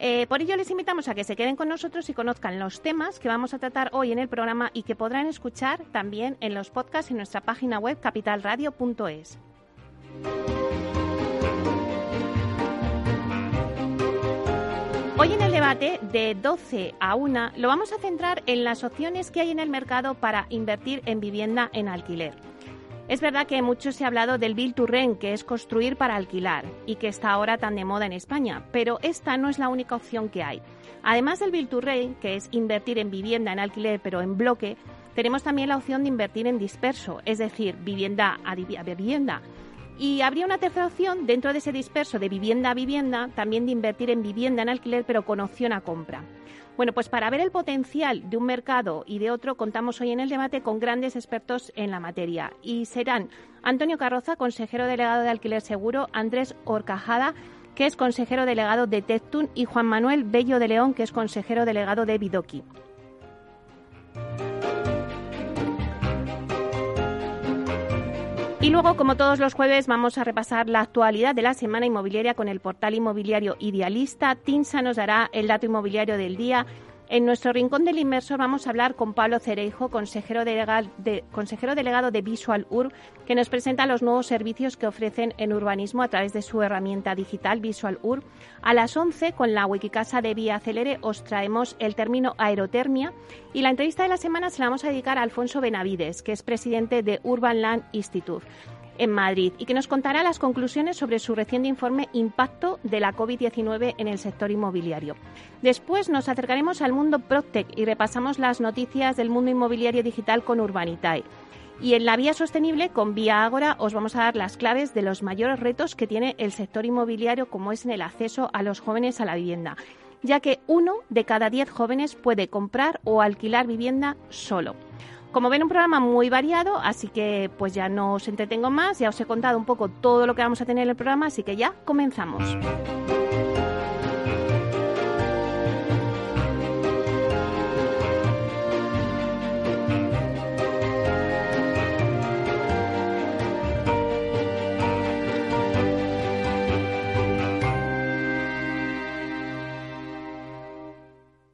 Eh, por ello les invitamos a que se queden con nosotros y conozcan los temas que vamos a tratar hoy en el programa y que podrán escuchar también en los podcasts en nuestra página web capitalradio.es. Hoy en el debate de 12 a 1 lo vamos a centrar en las opciones que hay en el mercado para invertir en vivienda en alquiler. Es verdad que mucho se ha hablado del Bill to que es construir para alquilar y que está ahora tan de moda en España, pero esta no es la única opción que hay. Además del Bill to que es invertir en vivienda en alquiler pero en bloque, tenemos también la opción de invertir en disperso, es decir, vivienda a vivienda. Y habría una tercera opción dentro de ese disperso de vivienda a vivienda, también de invertir en vivienda en alquiler pero con opción a compra. Bueno, pues para ver el potencial de un mercado y de otro, contamos hoy en el debate con grandes expertos en la materia. Y serán Antonio Carroza, consejero delegado de Alquiler Seguro, Andrés Orcajada, que es consejero delegado de Tectun, y Juan Manuel Bello de León, que es consejero delegado de Bidoki. Y luego, como todos los jueves, vamos a repasar la actualidad de la semana inmobiliaria con el portal inmobiliario Idealista. Tinsa nos dará el dato inmobiliario del día. En nuestro rincón del inversor vamos a hablar con Pablo Cereijo, consejero delegado de Visual Ur, que nos presenta los nuevos servicios que ofrecen en urbanismo a través de su herramienta digital Visual Ur. A las 11, con la Wikicasa de Vía Acelere, os traemos el término aerotermia y la entrevista de la semana se la vamos a dedicar a Alfonso Benavides, que es presidente de Urban Land Institute en Madrid y que nos contará las conclusiones sobre su reciente informe Impacto de la COVID-19 en el sector inmobiliario. Después nos acercaremos al mundo Proctec y repasamos las noticias del mundo inmobiliario digital con Urbanitae. Y en la vía sostenible, con Vía Ágora, os vamos a dar las claves de los mayores retos que tiene el sector inmobiliario, como es en el acceso a los jóvenes a la vivienda, ya que uno de cada diez jóvenes puede comprar o alquilar vivienda solo. Como ven, un programa muy variado, así que pues ya no os entretengo más, ya os he contado un poco todo lo que vamos a tener en el programa, así que ya comenzamos.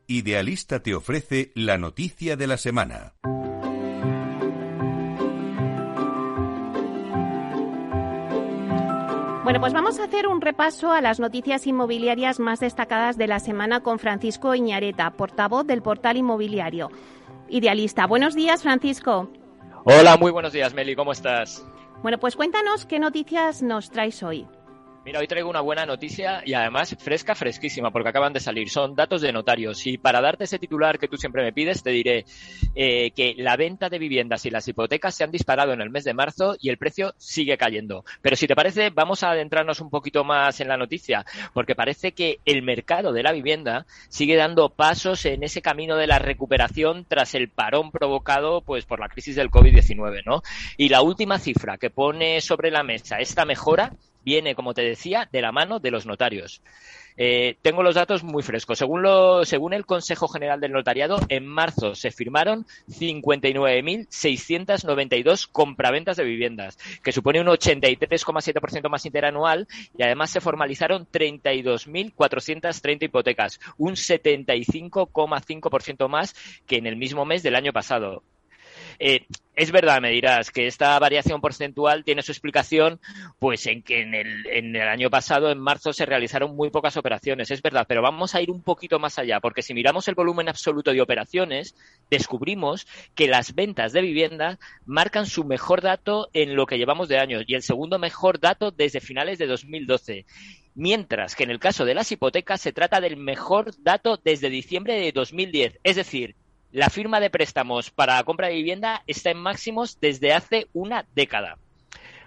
Idealista te ofrece la noticia de la semana. Bueno, pues vamos a hacer un repaso a las noticias inmobiliarias más destacadas de la semana con Francisco Iñareta, portavoz del portal inmobiliario. Idealista. Buenos días, Francisco. Hola, muy buenos días, Meli. ¿Cómo estás? Bueno, pues cuéntanos qué noticias nos traes hoy. Mira, hoy traigo una buena noticia y además fresca, fresquísima, porque acaban de salir. Son datos de notarios. Y para darte ese titular que tú siempre me pides, te diré eh, que la venta de viviendas y las hipotecas se han disparado en el mes de marzo y el precio sigue cayendo. Pero si te parece, vamos a adentrarnos un poquito más en la noticia, porque parece que el mercado de la vivienda sigue dando pasos en ese camino de la recuperación tras el parón provocado pues por la crisis del COVID-19, ¿no? Y la última cifra que pone sobre la mesa esta mejora viene, como te decía, de la mano de los notarios. Eh, tengo los datos muy frescos. Según, lo, según el Consejo General del Notariado, en marzo se firmaron 59.692 compraventas de viviendas, que supone un 83,7% más interanual y además se formalizaron 32.430 hipotecas, un 75,5% más que en el mismo mes del año pasado. Eh, es verdad, me dirás, que esta variación porcentual tiene su explicación pues en que en el, en el año pasado, en marzo, se realizaron muy pocas operaciones. Es verdad, pero vamos a ir un poquito más allá, porque si miramos el volumen absoluto de operaciones, descubrimos que las ventas de vivienda marcan su mejor dato en lo que llevamos de años y el segundo mejor dato desde finales de 2012 mientras que en el caso de las hipotecas se trata del mejor dato desde diciembre de 2010, es decir, la firma de préstamos para la compra de vivienda está en máximos desde hace una década.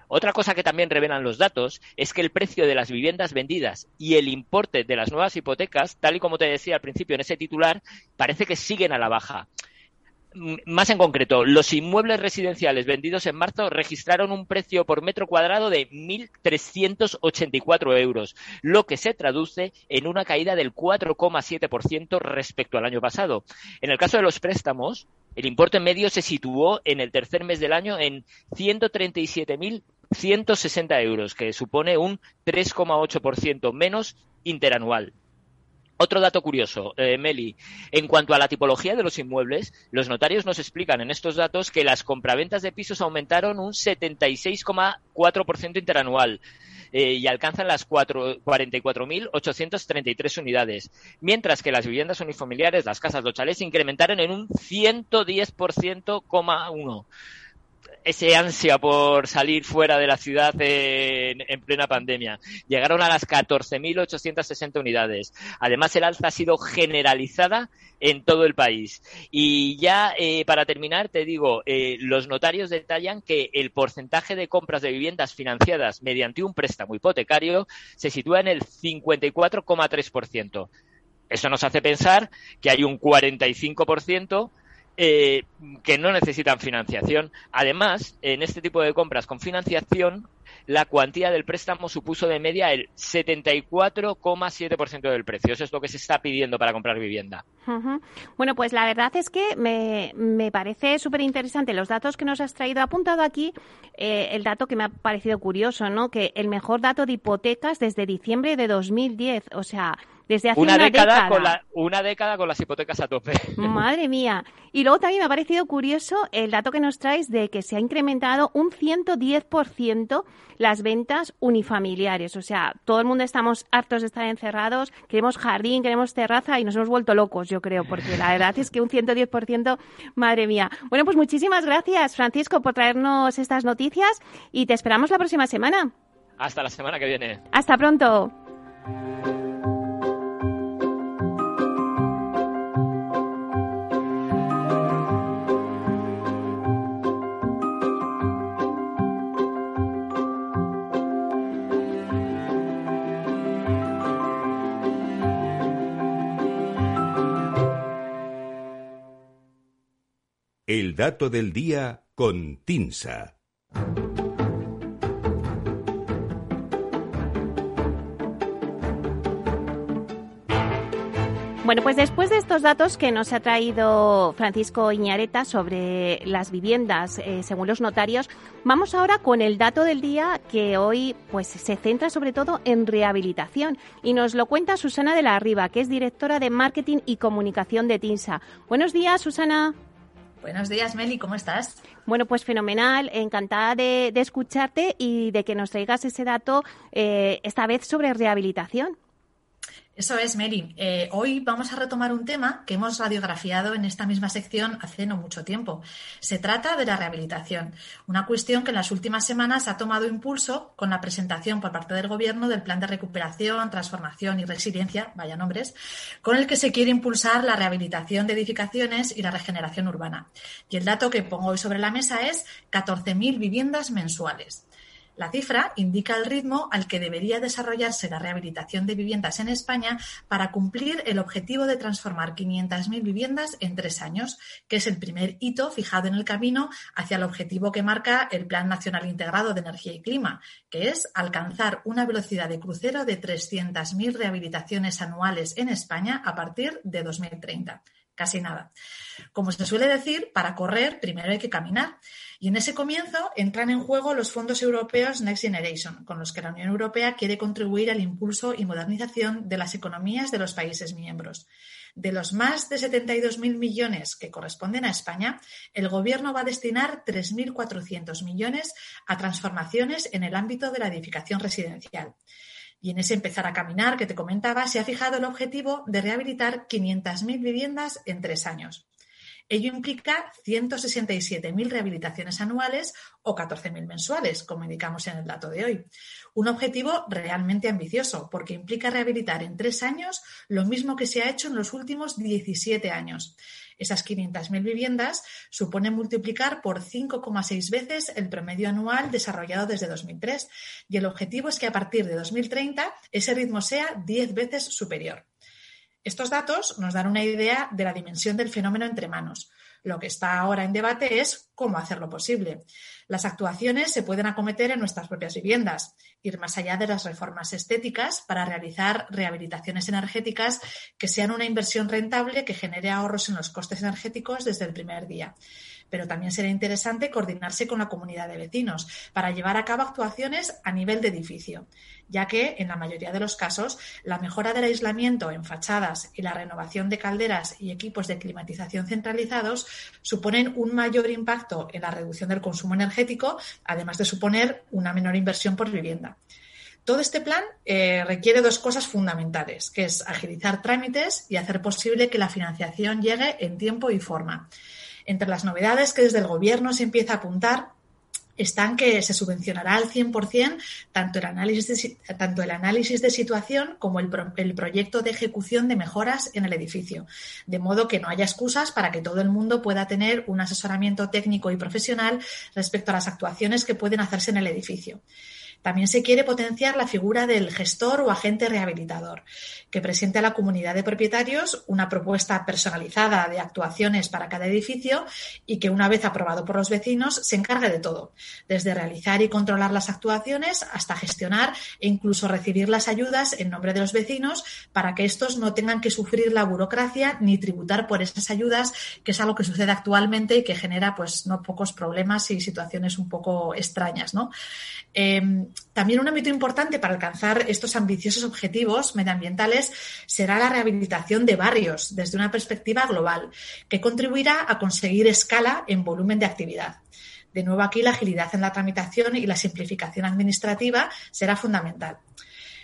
Otra cosa que también revelan los datos es que el precio de las viviendas vendidas y el importe de las nuevas hipotecas, tal y como te decía al principio en ese titular, parece que siguen a la baja más en concreto, los inmuebles residenciales vendidos en marzo registraron un precio por metro cuadrado de 1.384 euros, lo que se traduce en una caída del 4,7% respecto al año pasado. En el caso de los préstamos, el importe medio se situó en el tercer mes del año en 137.160 euros, que supone un 3,8% menos interanual. Otro dato curioso, eh, Meli, en cuanto a la tipología de los inmuebles, los notarios nos explican en estos datos que las compraventas de pisos aumentaron un 76,4% interanual. Eh, y alcanzan las 44.833 unidades, mientras que las viviendas unifamiliares, las casas, los chalés, incrementaron en un 110,1% ese ansia por salir fuera de la ciudad en, plena pandemia. Llegaron a las 14.860 unidades. Además, el alza ha sido generalizada en todo el país. Y ya eh, para terminar, te digo, eh, los notarios detallan que el porcentaje de compras de viviendas financiadas mediante un préstamo hipotecario se sitúa en el 54,3%. Eso nos hace pensar que hay un 45% eh, que no necesitan financiación. Además, en este tipo de compras con financiación, la cuantía del préstamo supuso de media el 74,7% del precio. Eso es lo que se está pidiendo para comprar vivienda. Bueno, pues la verdad es que me, me parece súper interesante los datos que nos has traído. apuntado aquí eh, el dato que me ha parecido curioso, ¿no? Que el mejor dato de hipotecas desde diciembre de 2010. O sea, desde hace una, década, Con una década con las hipotecas a tope. Madre mía. Y luego también me ha parecido curioso el dato que nos traes de que se ha incrementado un 110% las ventas unifamiliares. O sea, todo el mundo estamos hartos de estar encerrados, queremos jardín, queremos terraza y nos hemos vuelto locos, yo creo, porque la verdad es que un 110%, madre mía. Bueno, pues muchísimas gracias, Francisco, por traernos estas noticias y te esperamos la próxima semana. Hasta la semana que viene. Hasta pronto. El dato del día con Tinsa. Bueno, pues después de estos datos que nos ha traído Francisco Iñareta sobre las viviendas eh, según los notarios, vamos ahora con el dato del día que hoy pues se centra sobre todo en rehabilitación y nos lo cuenta Susana de la Riva, que es directora de marketing y comunicación de TINSA. Buenos días, Susana. Buenos días, Meli, ¿cómo estás? Bueno, pues fenomenal, encantada de, escucharte y de que nos traigas ese dato, eh, esta vez sobre rehabilitación. Eso es, Mary. Eh, hoy vamos a retomar un tema que hemos radiografiado en esta misma sección hace no mucho tiempo. Se trata de la rehabilitación, una cuestión que en las últimas semanas ha tomado impulso con la presentación por parte del Gobierno del Plan de Recuperación, Transformación y Resiliencia, vaya nombres, con el que se quiere impulsar la rehabilitación de edificaciones y la regeneración urbana. Y el dato que pongo hoy sobre la mesa es 14.000 viviendas mensuales. La cifra indica el ritmo al que debería desarrollarse la rehabilitación de viviendas en España para cumplir el objetivo de transformar 500.000 viviendas en tres años, que es el primer hito fijado en el camino hacia el objetivo que marca el Plan Nacional Integrado de Energía y Clima, que es alcanzar una velocidad de crucero de 300.000 rehabilitaciones anuales en España a partir de 2030 casi nada. Como se suele decir, para correr primero hay que caminar. Y en ese comienzo entran en juego los fondos europeos Next Generation, con los que la Unión Europea quiere contribuir al impulso y modernización de las economías de los países miembros. De los más de 72.000 millones que corresponden a España, el Gobierno va a destinar 3.400 millones a transformaciones en el ámbito de la edificación residencial. Y en ese empezar a caminar que te comentaba, se ha fijado el objetivo de rehabilitar 500.000 viviendas en tres años. Ello implica 167.000 rehabilitaciones anuales o 14.000 mensuales, como indicamos en el dato de hoy. Un objetivo realmente ambicioso, porque implica rehabilitar en tres años lo mismo que se ha hecho en los últimos 17 años. Esas 500.000 viviendas suponen multiplicar por 5,6 veces el promedio anual desarrollado desde 2003 y el objetivo es que a partir de 2030 ese ritmo sea 10 veces superior. Estos datos nos dan una idea de la dimensión del fenómeno entre manos. Lo que está ahora en debate es cómo hacerlo posible. Las actuaciones se pueden acometer en nuestras propias viviendas, ir más allá de las reformas estéticas para realizar rehabilitaciones energéticas que sean una inversión rentable que genere ahorros en los costes energéticos desde el primer día pero también será interesante coordinarse con la comunidad de vecinos para llevar a cabo actuaciones a nivel de edificio, ya que en la mayoría de los casos la mejora del aislamiento en fachadas y la renovación de calderas y equipos de climatización centralizados suponen un mayor impacto en la reducción del consumo energético, además de suponer una menor inversión por vivienda. Todo este plan eh, requiere dos cosas fundamentales, que es agilizar trámites y hacer posible que la financiación llegue en tiempo y forma. Entre las novedades que desde el Gobierno se empieza a apuntar están que se subvencionará al 100% tanto el análisis de, tanto el análisis de situación como el, el, proyecto de ejecución de mejoras en el edificio, de modo que no haya excusas para que todo el mundo pueda tener un asesoramiento técnico y profesional respecto a las actuaciones que pueden hacerse en el edificio. También se quiere potenciar la figura del gestor o agente rehabilitador, que presente a la comunidad de propietarios una propuesta personalizada de actuaciones para cada edificio y que una vez aprobado por los vecinos se encargue de todo, desde realizar y controlar las actuaciones hasta gestionar e incluso recibir las ayudas en nombre de los vecinos para que estos no tengan que sufrir la burocracia ni tributar por esas ayudas, que es algo que sucede actualmente y que genera pues no pocos problemas y situaciones un poco extrañas, ¿no? Eh, también un ámbito importante para alcanzar estos ambiciosos objetivos medioambientales será la rehabilitación de barrios desde una perspectiva global, que contribuirá a conseguir escala en volumen de actividad. De nuevo aquí la agilidad en la tramitación y la simplificación administrativa será fundamental.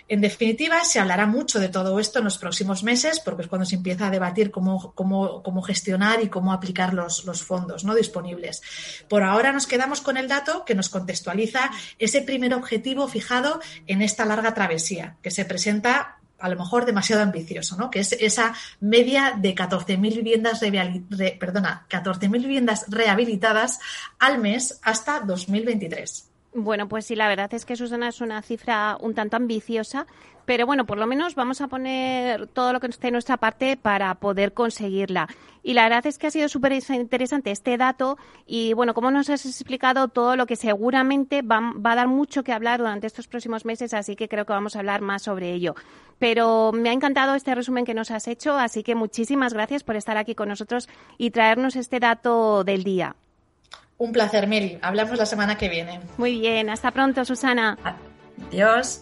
En definitiva, se hablará mucho de todo esto en los próximos meses, porque es cuando se empieza a debatir cómo, cómo, gestionar y cómo aplicar los, los, fondos ¿no? disponibles. Por ahora nos quedamos con el dato que nos contextualiza ese primer objetivo fijado en esta larga travesía, que se presenta a lo mejor demasiado ambicioso, ¿no? que es esa media de 14.000 viviendas, re, perdona, 14 viviendas rehabilitadas al mes hasta 2023. Bueno, pues sí, la verdad es que Susana es una cifra un tanto ambiciosa, pero bueno, por lo menos vamos a poner todo lo que esté en nuestra parte para poder conseguirla. Y la verdad es que ha sido súper interesante este dato y bueno, como nos has explicado todo lo que seguramente va, va, a dar mucho que hablar durante estos próximos meses, así que creo que vamos a hablar más sobre ello. Pero me ha encantado este resumen que nos has hecho, así que muchísimas gracias por estar aquí con nosotros y traernos este dato del día. Un placer, Meli. Hablamos la semana que viene. Muy bien, hasta pronto, Susana. Adiós.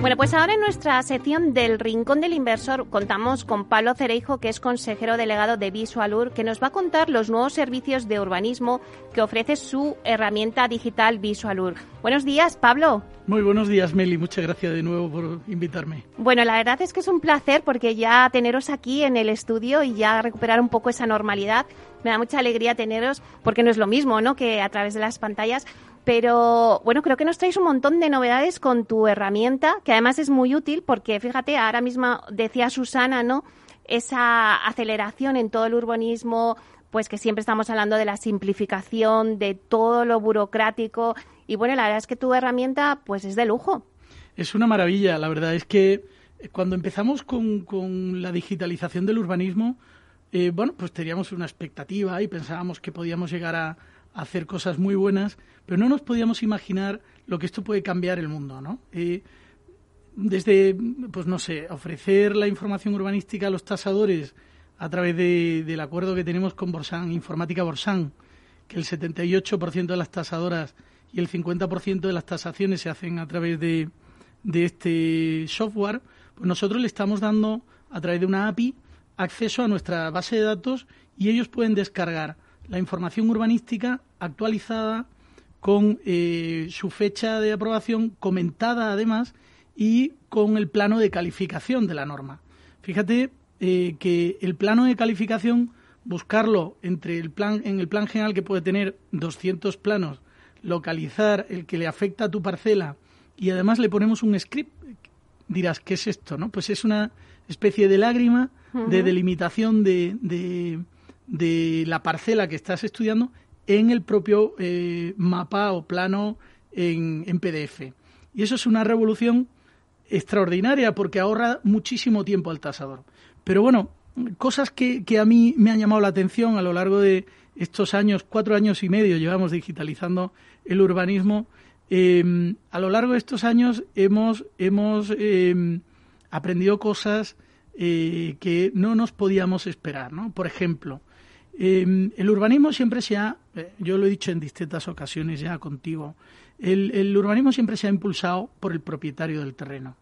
Bueno, pues ahora en nuestra sección del Rincón del Inversor contamos con Pablo Cereijo, que es consejero delegado de Visualur, que nos va a contar los nuevos servicios de urbanismo que ofrece su herramienta digital Visualur. Buenos días, Pablo. Muy buenos días, Meli. Muchas gracias de nuevo por invitarme. Bueno, la verdad es que es un placer porque ya teneros aquí en el estudio y ya recuperar un poco esa normalidad. Me da mucha alegría teneros porque no es lo mismo, ¿no? Que a través de las pantallas. Pero bueno, creo que nos traéis un montón de novedades con tu herramienta, que además es muy útil porque fíjate, ahora mismo decía Susana, ¿no? Esa aceleración en todo el urbanismo, pues que siempre estamos hablando de la simplificación, de todo lo burocrático. Y bueno, la verdad es que tu herramienta, pues es de lujo. Es una maravilla, la verdad es que cuando empezamos con, con la digitalización del urbanismo, eh, bueno, pues teníamos una expectativa y pensábamos que podíamos llegar a, hacer cosas muy buenas, pero no nos podíamos imaginar lo que esto puede cambiar el mundo, ¿no? Eh, desde, pues no sé, ofrecer la información urbanística a los tasadores a través del acuerdo que tenemos con Borsan, Informática Borsan, que el 78% de las tasadoras y el 50% de las tasaciones se hacen a través de, de este software, pues nosotros le estamos dando a través de una API acceso a nuestra base de datos y ellos pueden descargar la información urbanística actualizada con eh, su fecha de aprobación comentada además y con el plano de calificación de la norma. Fíjate eh, que el plano de calificación, buscarlo entre el plan, en el plan general que puede tener 200 planos, localizar el que le afecta a tu parcela y además le ponemos un script, dirás, ¿qué es esto? no Pues es una especie de lágrima de delimitación de, de, la parcela que estás estudiando en el propio eh, mapa o plano en, en PDF. Y eso es una revolución extraordinaria porque ahorra muchísimo tiempo al tasador. Pero bueno, cosas que, que, a mí me han llamado la atención a lo largo de estos años, cuatro años y medio llevamos digitalizando el urbanismo. Em, a lo largo de estos años hemos, hemos em, aprendido cosas eh, que no nos podíamos esperar. ¿no? Por ejemplo, em, el urbanismo siempre se ha, eh, yo lo he dicho en distintas ocasiones ya contigo, el, urbanismo siempre se ha impulsado por el propietario del terreno.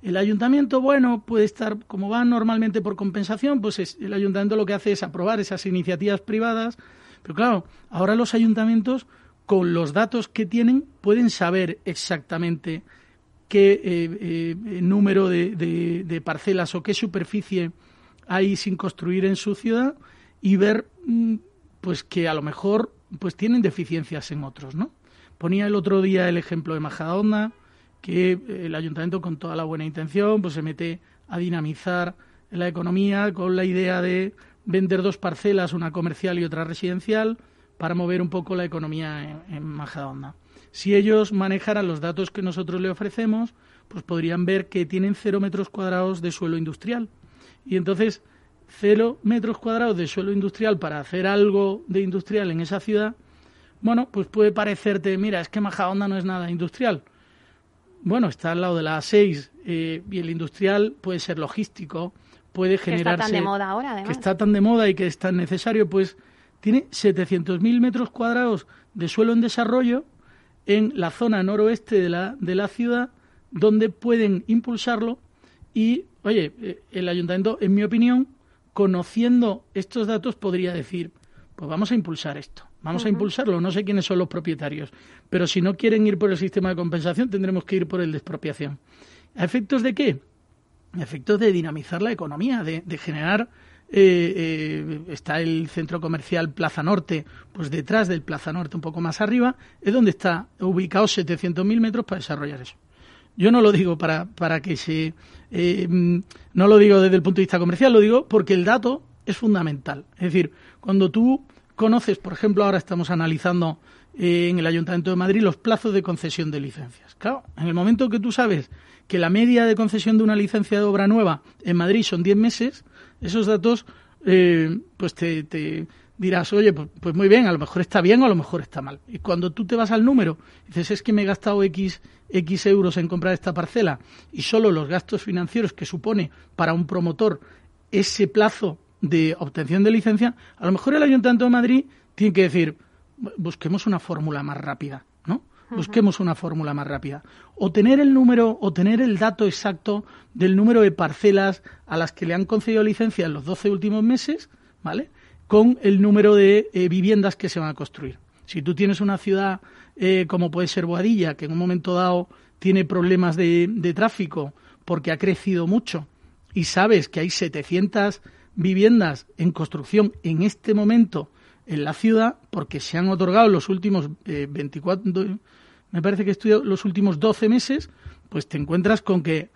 El ayuntamiento, bueno, puede estar, como va normalmente por compensación, pues el ayuntamiento lo que hace es aprobar esas iniciativas privadas, pero claro, ahora los ayuntamientos, con los datos que tienen, pueden saber exactamente qué eh, eh, número de, parcelas o qué superficie hay sin construir en su ciudad y ver mm, pues que a lo mejor pues tienen deficiencias en otros, ¿no? Ponía el otro día el ejemplo de Majadahonda, que eh, el ayuntamiento con toda la buena intención pues se mete a dinamizar la economía con la idea de vender dos parcelas, una comercial y otra residencial, para mover un poco la economía en, en. Si ellos manejaran los datos que nosotros le ofrecemos, pues podrían ver que tienen cero metros cuadrados de suelo industrial. Y entonces, cero metros cuadrados de suelo industrial para hacer algo de industrial en esa ciudad, bueno, pues puede parecerte, mira, es que Majadahonda no es nada industrial. Bueno, está al lado de la A6 eh, y el industrial puede ser logístico, puede generarse... Que está tan de moda ahora, además. Que está tan de moda y que es tan necesario, pues tiene 700.000 metros cuadrados de suelo en desarrollo en la zona noroeste de la, de la ciudad donde pueden impulsarlo y, oye, eh, el ayuntamiento, en mi opinión, conociendo estos datos, podría decir, pues vamos a impulsar esto, vamos a impulsarlo, no sé quiénes son los propietarios, pero si no quieren ir por el sistema de compensación, tendremos que ir por el de expropiación. ¿A efectos de qué? A efectos de dinamizar la economía, de, de generar eh, eh, está el centro comercial Plaza Norte, pues detrás del Plaza Norte, un poco más arriba, es donde está ubicado 700.000 metros para desarrollar eso. Yo no lo digo para, para que se... Eh, no lo digo desde el punto de vista comercial, lo digo porque el dato es fundamental. Es decir, cuando tú conoces, por ejemplo, ahora estamos analizando eh, en el Ayuntamiento de Madrid los plazos de concesión de licencias. Claro, en el momento que tú sabes que la media de concesión de una licencia de obra nueva en Madrid son 10 meses, esos datos, eh, pues te, dirás, oye, pues, pues, muy bien, a lo mejor está bien o a lo mejor está mal. Y cuando tú te vas al número, dices, es que me he gastado X, X euros en comprar esta parcela y solo los gastos financieros que supone para un promotor ese plazo de obtención de licencia, a lo mejor el Ayuntamiento de Madrid tiene que decir, busquemos una fórmula más rápida, ¿no? Busquemos una fórmula más rápida. O tener el número, o tener el dato exacto del número de parcelas a las que le han concedido licencia en los 12 últimos meses, ¿vale? Con el número de eh, viviendas que se van a construir. Si tú tienes una ciudad eh, como puede ser Boadilla, que en un momento dado tiene problemas de, de tráfico porque ha crecido mucho, y sabes que hay 700 viviendas en construcción en este momento en la ciudad porque se han otorgado los últimos 24, eh, me parece que estudio los últimos 12 meses, pues te encuentras con que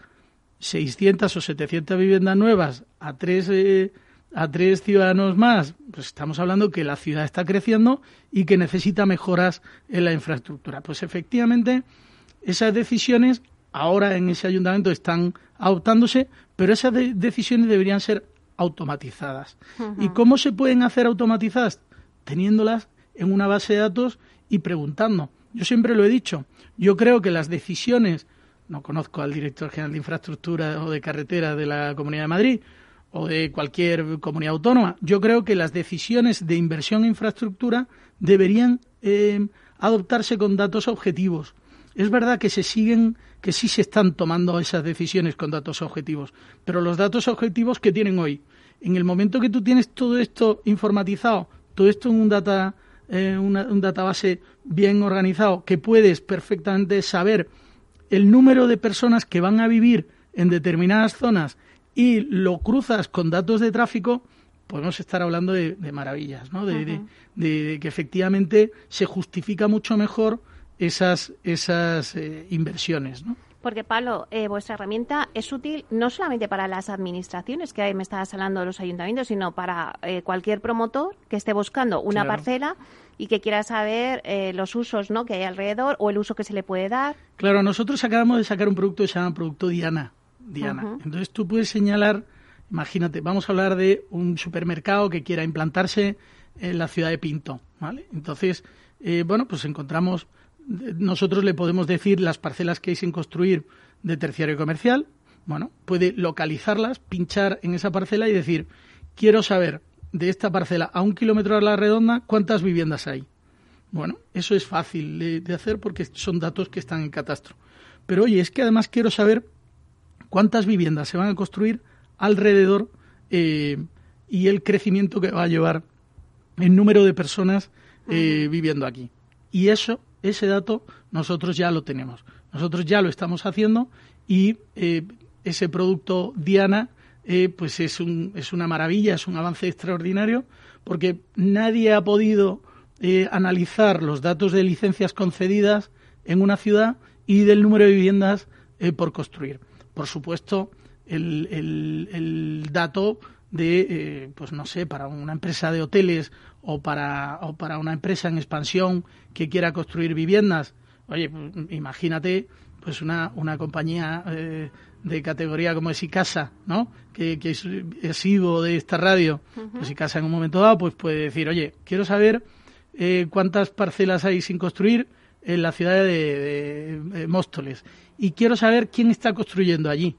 600 o 700 viviendas nuevas a tres, eh, a tres ciudadanos más, pues estamos hablando que la ciudad está creciendo y que necesita mejoras en la infraestructura. Pues efectivamente, esas decisiones ahora en ese ayuntamiento están adoptándose, pero esas decisiones deberían ser automatizadas. ¿Y cómo se pueden hacer automatizadas? teniéndolas en una base de datos y preguntando. Yo siempre lo he dicho, yo creo que las decisiones, no conozco al director general de infraestructura o de carretera de la Comunidad de Madrid o de cualquier comunidad autónoma, yo creo que las decisiones de inversión en infraestructura deberían eh, adoptarse con datos objetivos. Es verdad que se siguen, que sí se están tomando esas decisiones con datos objetivos, pero los datos objetivos que tienen hoy, en el momento que tú tienes todo esto informatizado, todo esto en un data eh, un database bien organizado que puedes perfectamente saber el número de personas que van a vivir en determinadas zonas y lo cruzas con datos de tráfico, podemos estar hablando de, maravillas, ¿no? De, de, que efectivamente se justifica mucho mejor esas, esas eh, inversiones, ¿no? Porque, Pablo, eh, vuestra herramienta es útil no solamente para las administraciones, que me estabas hablando de los ayuntamientos, sino para eh, cualquier promotor que esté buscando una parcela y que quiera saber eh, los usos ¿no? que hay alrededor o el uso que se le puede dar. Claro, nosotros acabamos de sacar un producto que se llama Producto Diana. Diana. Entonces tú puedes señalar, imagínate, vamos a hablar de un supermercado que quiera implantarse en la ciudad de Pinto, ¿vale? Entonces, bueno, pues encontramos nosotros le podemos decir las parcelas que hay sin construir de terciario comercial. Bueno, puede localizarlas, pinchar en esa parcela y decir, quiero saber de esta parcela a un kilómetro a la redonda cuántas viviendas hay. Bueno, eso es fácil de, hacer porque son datos que están en catastro. Pero oye, es que además quiero saber cuántas viviendas se van a construir alrededor eh, y el crecimiento que va a llevar el número de personas eh, viviendo aquí. Y eso ese dato nosotros ya lo tenemos. Nosotros ya lo estamos haciendo y eh, ese producto Diana eh, pues es, un, es una maravilla, es un avance extraordinario porque nadie ha podido analizar los datos de licencias concedidas en una ciudad y del número de viviendas por construir. Por supuesto, el, el, el dato de, pues no sé, para una empresa de hoteles o para, o para una empresa en expansión que quiera construir viviendas. Oye, pues, imagínate pues una, una compañía eh, de categoría como es Icasa, ¿no? Que, que es asiduo de esta radio. Pues Icasa en un momento dado pues puede decir, oye, quiero saber eh, cuántas parcelas hay sin construir en la ciudad de, Móstoles. Y quiero saber quién está construyendo allí.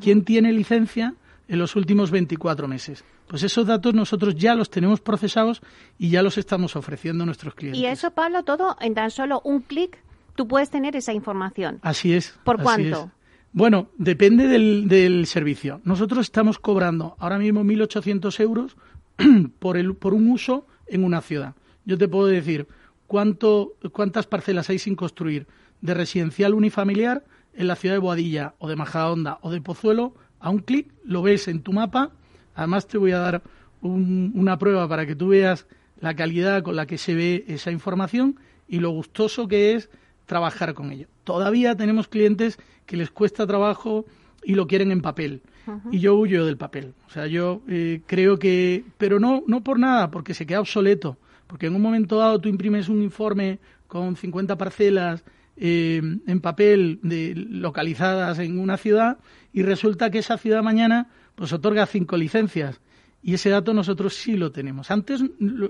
¿Quién tiene licencia en los últimos 24 meses. Pues esos datos nosotros ya los tenemos procesados y ya los estamos ofreciendo a nuestros clientes. Y eso, Pablo, todo en tan solo un clic tú puedes tener esa información. Así es. ¿Por cuánto? Bueno, depende del, servicio. Nosotros estamos cobrando ahora mismo 1.800 euros por, el, por un uso en una ciudad. Yo te puedo decir cuánto, cuántas parcelas hay sin construir de residencial unifamiliar en la ciudad de Boadilla o de Majadahonda o de Pozuelo a un clic lo ves en tu mapa. Además te voy a dar una prueba para que tú veas la calidad con la que se ve esa información y lo gustoso que es trabajar con ello. Todavía tenemos clientes que les cuesta trabajo y lo quieren en papel. Y yo huyo del papel. O sea, yo eh, creo que, pero no, no por nada, porque se queda obsoleto. Porque en un momento dado tú imprimes un informe con 50 parcelas eh, en papel de, localizadas en una ciudad y resulta que esa ciudad mañana pues otorga cinco licencias y ese dato nosotros sí lo tenemos. Antes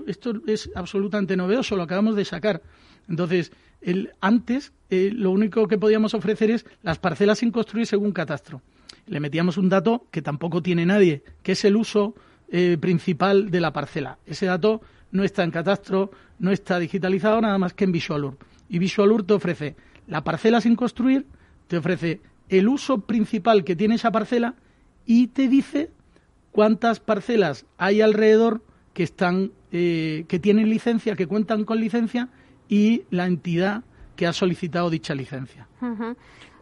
esto es absolutamente novedoso, lo acabamos de sacar. Entonces, el, antes eh, lo único que podíamos ofrecer es las parcelas sin construir según catastro. Le metíamos un dato que tampoco tiene nadie, que es el uso eh, principal de la parcela. Ese dato no está en catastro, no está digitalizado nada más que en Visualur. Y Visualur te ofrece la parcela sin construir, te ofrece el uso principal que tiene esa parcela y te dice cuántas parcelas hay alrededor que están eh, que tienen licencia, que cuentan con licencia y la entidad que ha solicitado dicha licencia.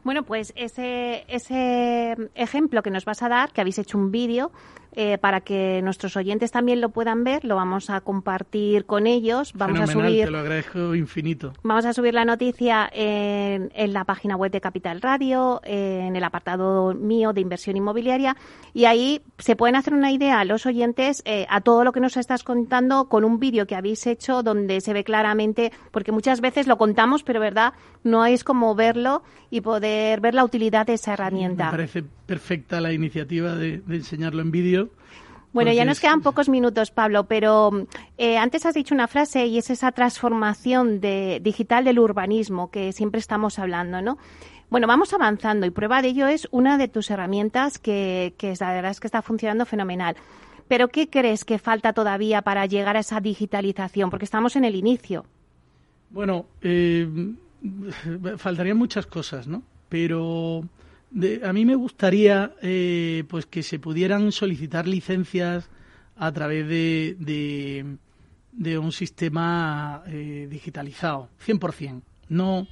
Bueno, pues ese, ese ejemplo que nos vas a dar, que habéis hecho un vídeo, eh, para que nuestros oyentes también lo puedan ver. Lo vamos a compartir con ellos. Vamos a subir. Te lo agradezco infinito. Vamos a subir la noticia en, la página web de Capital Radio, en el apartado mío de inversión inmobiliaria, y ahí se pueden hacer una idea los oyentes eh, a todo lo que nos estás contando con un vídeo que habéis hecho donde se ve claramente, porque muchas veces lo contamos, pero verdad no es como verlo y poder ver la utilidad de esa herramienta. Me parece perfecta la iniciativa de enseñarlo en vídeo bueno, ya nos quedan pocos minutos, Pablo, pero eh, antes has dicho una frase y es esa transformación de, digital del urbanismo que siempre estamos hablando, ¿no? Bueno, vamos avanzando y prueba de ello es una de tus herramientas que, que la verdad es que está funcionando fenomenal. Pero ¿qué crees que falta todavía para llegar a esa digitalización? Porque estamos en el inicio. Bueno, eh, faltarían muchas cosas, ¿no? Pero a mí me gustaría eh, pues que se pudieran solicitar licencias a través de, de, un sistema eh, digitalizado, 100%, no,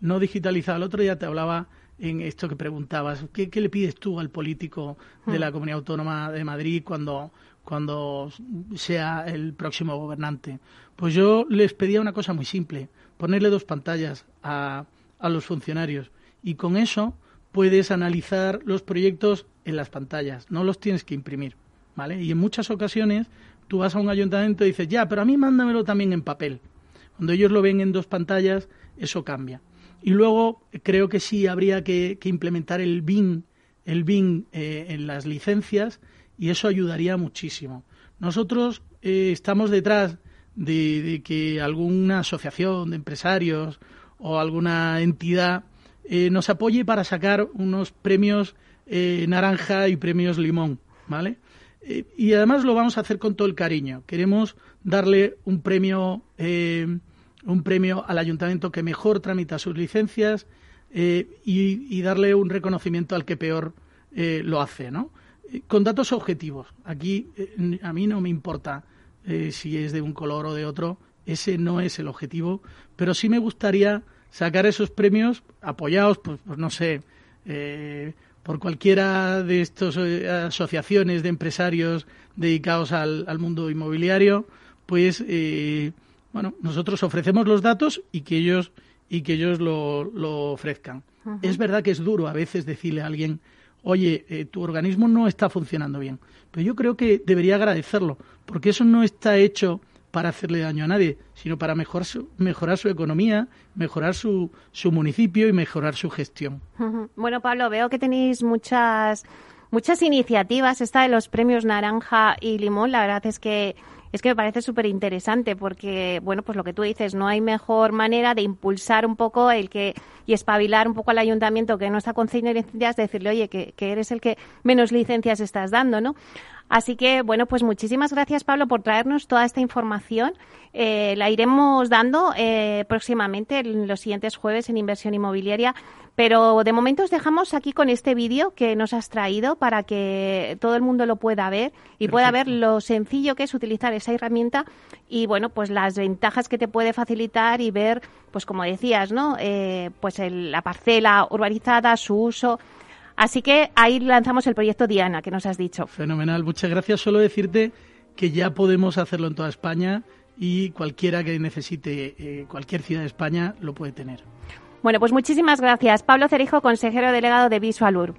no digitalizado. El otro día te hablaba en esto que preguntabas, ¿qué, le pides tú al político de la hmm. Comunidad Autónoma de Madrid cuando, cuando sea el próximo gobernante? Pues yo les pedía una cosa muy simple, ponerle dos pantallas a, a los funcionarios y con eso puedes analizar los proyectos en las pantallas, no los tienes que imprimir, ¿vale? Y en muchas ocasiones tú vas a un ayuntamiento y dices, ya, pero a mí mándamelo también en papel. Cuando ellos lo ven en dos pantallas, eso cambia. Y luego creo que sí habría que, implementar el BIN, el BIN eh, en las licencias y eso ayudaría muchísimo. Nosotros eh, estamos detrás de, de, que alguna asociación de empresarios o alguna entidad eh, nos apoye para sacar unos premios eh, naranja y premios limón, ¿vale? Eh, y además lo vamos a hacer con todo el cariño. Queremos darle un premio, un premio al ayuntamiento que mejor tramita sus licencias y, darle un reconocimiento al que peor lo hace, ¿no? Con datos objetivos. Aquí a mí no me importa si es de un color o de otro. Ese no es el objetivo, pero sí me gustaría sacar esos premios apoyados, pues, pues no sé, eh, por cualquiera de estas eh, asociaciones de empresarios dedicados al, mundo inmobiliario, pues eh, bueno, nosotros ofrecemos los datos y que ellos y que ellos lo, lo ofrezcan. Es verdad que es duro a veces decirle a alguien, oye, tu organismo no está funcionando bien, pero yo creo que debería agradecerlo, porque eso no está hecho para hacerle daño a nadie, sino para mejorar su, mejorar su economía, mejorar su, su municipio y mejorar su gestión. Bueno, Pablo, veo que tenéis muchas muchas iniciativas. Esta de los premios Naranja y Limón, la verdad es que es que me parece súper interesante porque, bueno, pues lo que tú dices, no hay mejor manera de impulsar un poco el que y espabilar un poco al ayuntamiento que no está concediendo licencias, decirle, oye, que, eres el que menos licencias estás dando, ¿no? Así que, bueno, pues muchísimas gracias, Pablo, por traernos toda esta información. Eh, la iremos dando eh, próximamente en los siguientes jueves en inversión inmobiliaria. Pero de momento os dejamos aquí con este vídeo que nos has traído para que todo el mundo lo pueda ver y pueda ver lo sencillo que es utilizar esa herramienta y bueno, pues las ventajas que te puede facilitar y ver, pues como decías, ¿no? Eh, pues la parcela urbanizada, su uso Así que ahí lanzamos el proyecto Diana, que nos has dicho. Fenomenal, muchas gracias. Solo decirte que ya podemos hacerlo en toda España y cualquiera que necesite eh, cualquier ciudad de España lo puede tener. Bueno, pues muchísimas gracias. Pablo Cerijo, consejero delegado de Visualur.